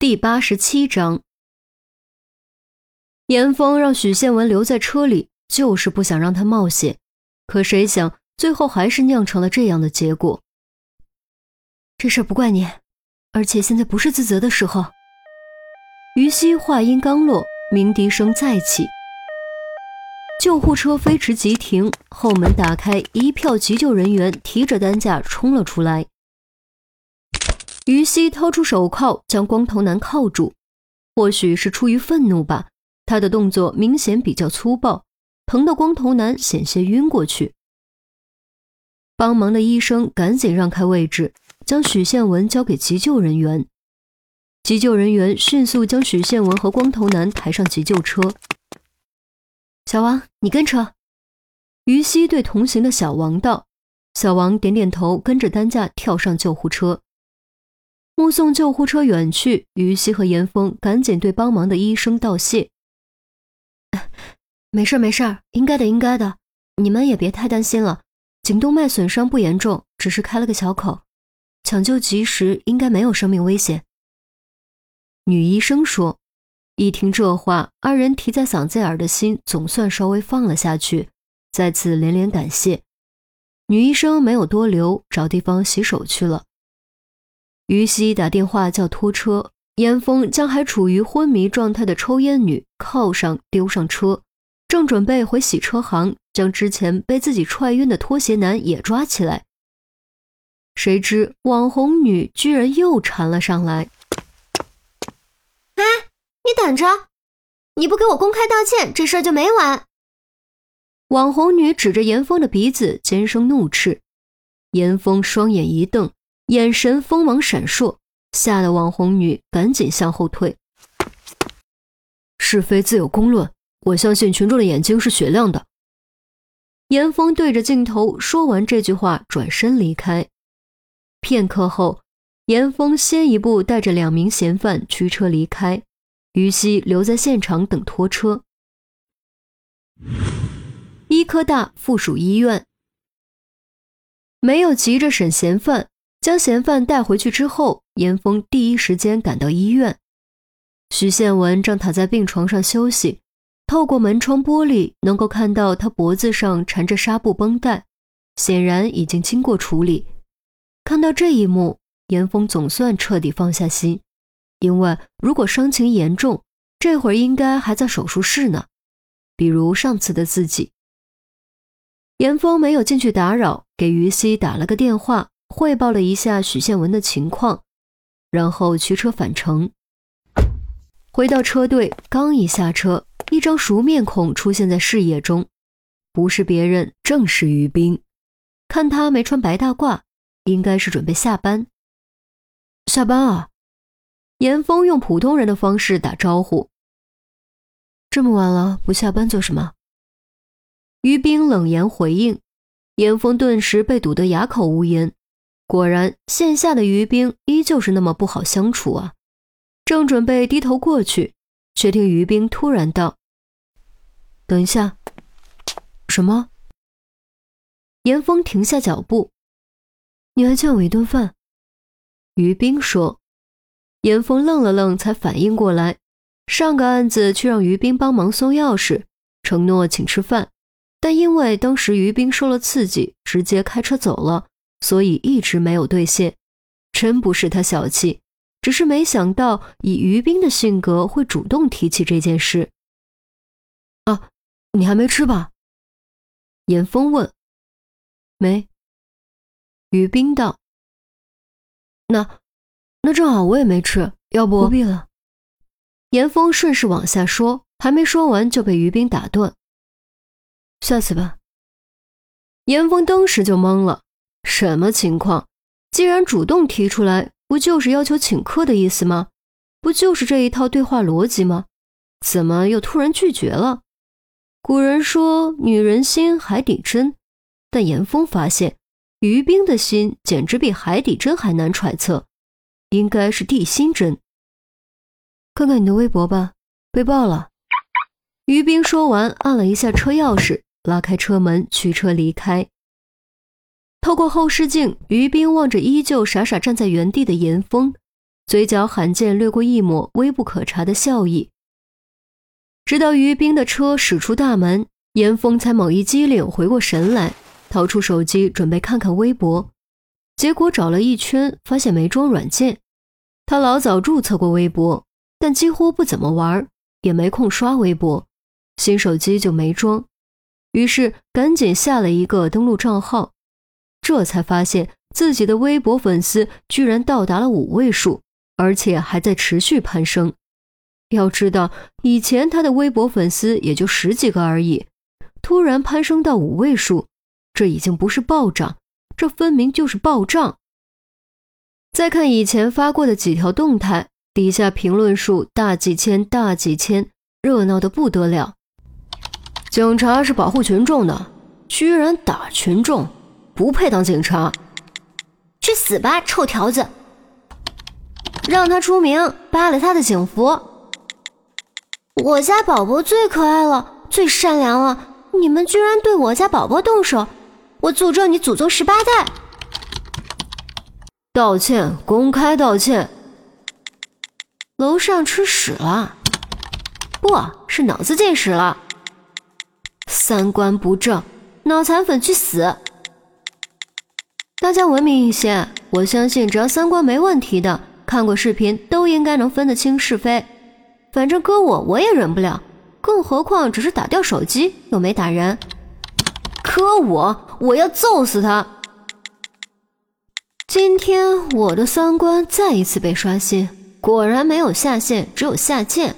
第八十七章，严峰让许宪文留在车里，就是不想让他冒险。可谁想，最后还是酿成了这样的结果。这事儿不怪你，而且现在不是自责的时候。于西话音刚落，鸣笛声再起，救护车飞驰急停，后门打开，一票急救人员提着担架冲了出来。于西掏出手铐，将光头男铐住。或许是出于愤怒吧，他的动作明显比较粗暴，疼得光头男险些晕过去。帮忙的医生赶紧让开位置，将许宪文交给急救人员。急救人员迅速将许宪文和光头男抬上急救车。小王，你跟车。于西对同行的小王道。小王点点头，跟着担架跳上救护车。目送救护车远去，于西和严峰赶紧对帮忙的医生道谢：“没事没事，应该的应该的，你们也别太担心了。颈动脉损伤不严重，只是开了个小口，抢救及时，应该没有生命危险。”女医生说。一听这话，二人提在嗓子眼的心总算稍微放了下去，再次连连感谢。女医生没有多留，找地方洗手去了。于西打电话叫拖车，严峰将还处于昏迷状态的抽烟女铐上丢上车，正准备回洗车行将之前被自己踹晕的拖鞋男也抓起来，谁知网红女居然又缠了上来。哎，你等着，你不给我公开道歉，这事儿就没完！网红女指着严峰的鼻子尖声怒斥，严峰双眼一瞪。眼神锋芒闪烁，吓得网红女赶紧向后退。是非自有公论，我相信群众的眼睛是雪亮的。严峰对着镜头说完这句话，转身离开。片刻后，严峰先一步带着两名嫌犯驱车离开，于西留在现场等拖车。医科大附属医院没有急着审嫌犯。将嫌犯带回去之后，严峰第一时间赶到医院。徐宪文正躺在病床上休息，透过门窗玻璃能够看到他脖子上缠着纱布绷带，显然已经经过处理。看到这一幕，严峰总算彻底放下心，因为如果伤情严重，这会儿应该还在手术室呢，比如上次的自己。严峰没有进去打扰，给于西打了个电话。汇报了一下许宪文的情况，然后驱车返程。回到车队，刚一下车，一张熟面孔出现在视野中，不是别人，正是于冰。看他没穿白大褂，应该是准备下班。下班啊！严峰用普通人的方式打招呼。这么晚了，不下班做什么？于冰冷言回应。严峰顿时被堵得哑口无言。果然，线下的于冰依旧是那么不好相处啊！正准备低头过去，却听于冰突然道：“等一下。”什么？严峰停下脚步：“你还欠我一顿饭。”于冰说。严峰愣了愣，才反应过来，上个案子去让于冰帮忙送钥匙，承诺请吃饭，但因为当时于冰受了刺激，直接开车走了。所以一直没有兑现，真不是他小气，只是没想到以于冰的性格会主动提起这件事。啊，你还没吃吧？严峰问。没。于冰道。那，那正好我也没吃，要不不必了。严峰顺势往下说，还没说完就被于冰打断。下次吧。严峰当时就懵了。什么情况？既然主动提出来，不就是要求请客的意思吗？不就是这一套对话逻辑吗？怎么又突然拒绝了？古人说“女人心，海底针”，但严峰发现于冰的心简直比海底针还难揣测，应该是地心针。看看你的微博吧，被爆了。于冰说完，按了一下车钥匙，拉开车门，驱车离开。透过后视镜，于冰望着依旧傻傻站在原地的严峰，嘴角罕见掠过一抹微不可察的笑意。直到于冰的车驶出大门，严峰才猛一激灵，回过神来，掏出手机准备看看微博，结果找了一圈，发现没装软件。他老早注册过微博，但几乎不怎么玩，也没空刷微博，新手机就没装。于是赶紧下了一个登录账号，这才发现自己的微博粉丝居然到达了五位数，而且还在持续攀升。要知道，以前他的微博粉丝也就十几个而已，突然攀升到五位数，这已经不是暴涨，这分明就是暴涨。再看以前发过的几条动态，底下评论数大几千、大几千，热闹的不得了。警察是保护群众的，居然打群众，不配当警察，去死吧，臭条子！让他出名，扒了他的警服。我家宝宝最可爱了，最善良了，你们居然对我家宝宝动手！我诅咒你祖宗十八代！道歉，公开道歉。楼上吃屎了，不是脑子进屎了。三观不正，脑残粉去死！大家文明一些，我相信只要三观没问题的，看过视频都应该能分得清是非。反正搁我，我也忍不了，更何况只是打掉手机，又没打人。可我，我要揍死他！今天我的三观再一次被刷新，果然没有下线，只有下贱。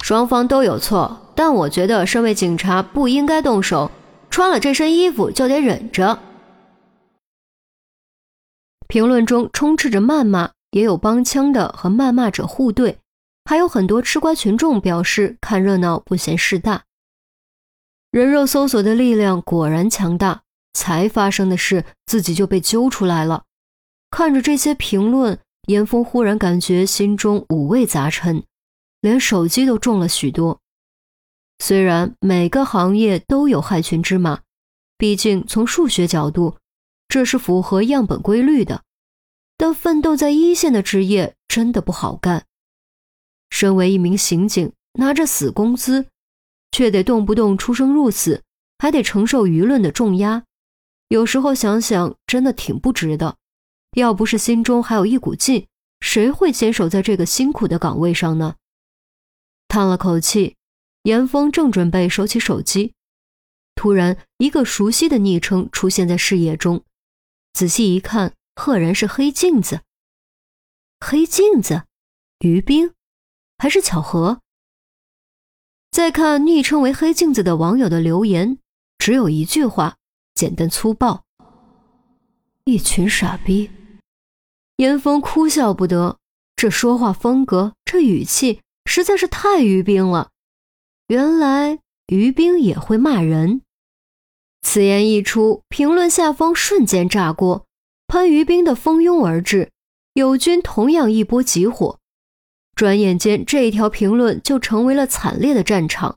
双方都有错，但我觉得身为警察不应该动手，穿了这身衣服就得忍着。评论中充斥着谩骂，也有帮腔的和谩骂者互怼。还有很多吃瓜群众表示看热闹不嫌事大。人肉搜索的力量果然强大，才发生的事自己就被揪出来了。看着这些评论，严峰忽然感觉心中五味杂陈，连手机都重了许多。虽然每个行业都有害群之马，毕竟从数学角度，这是符合样本规律的，但奋斗在一线的职业真的不好干。身为一名刑警，拿着死工资，却得动不动出生入死，还得承受舆论的重压。有时候想想，真的挺不值的。要不是心中还有一股劲，谁会坚守在这个辛苦的岗位上呢？叹了口气，严峰正准备收起手机，突然一个熟悉的昵称出现在视野中。仔细一看，赫然是黑镜子。黑镜子，于冰。还是巧合。再看昵称为“黑镜子”的网友的留言，只有一句话，简单粗暴：“一群傻逼。”严峰哭笑不得，这说话风格，这语气，实在是太于冰了。原来于冰也会骂人。此言一出，评论下方瞬间炸锅，喷于冰的蜂拥而至，友军同样一波急火。转眼间，这一条评论就成为了惨烈的战场。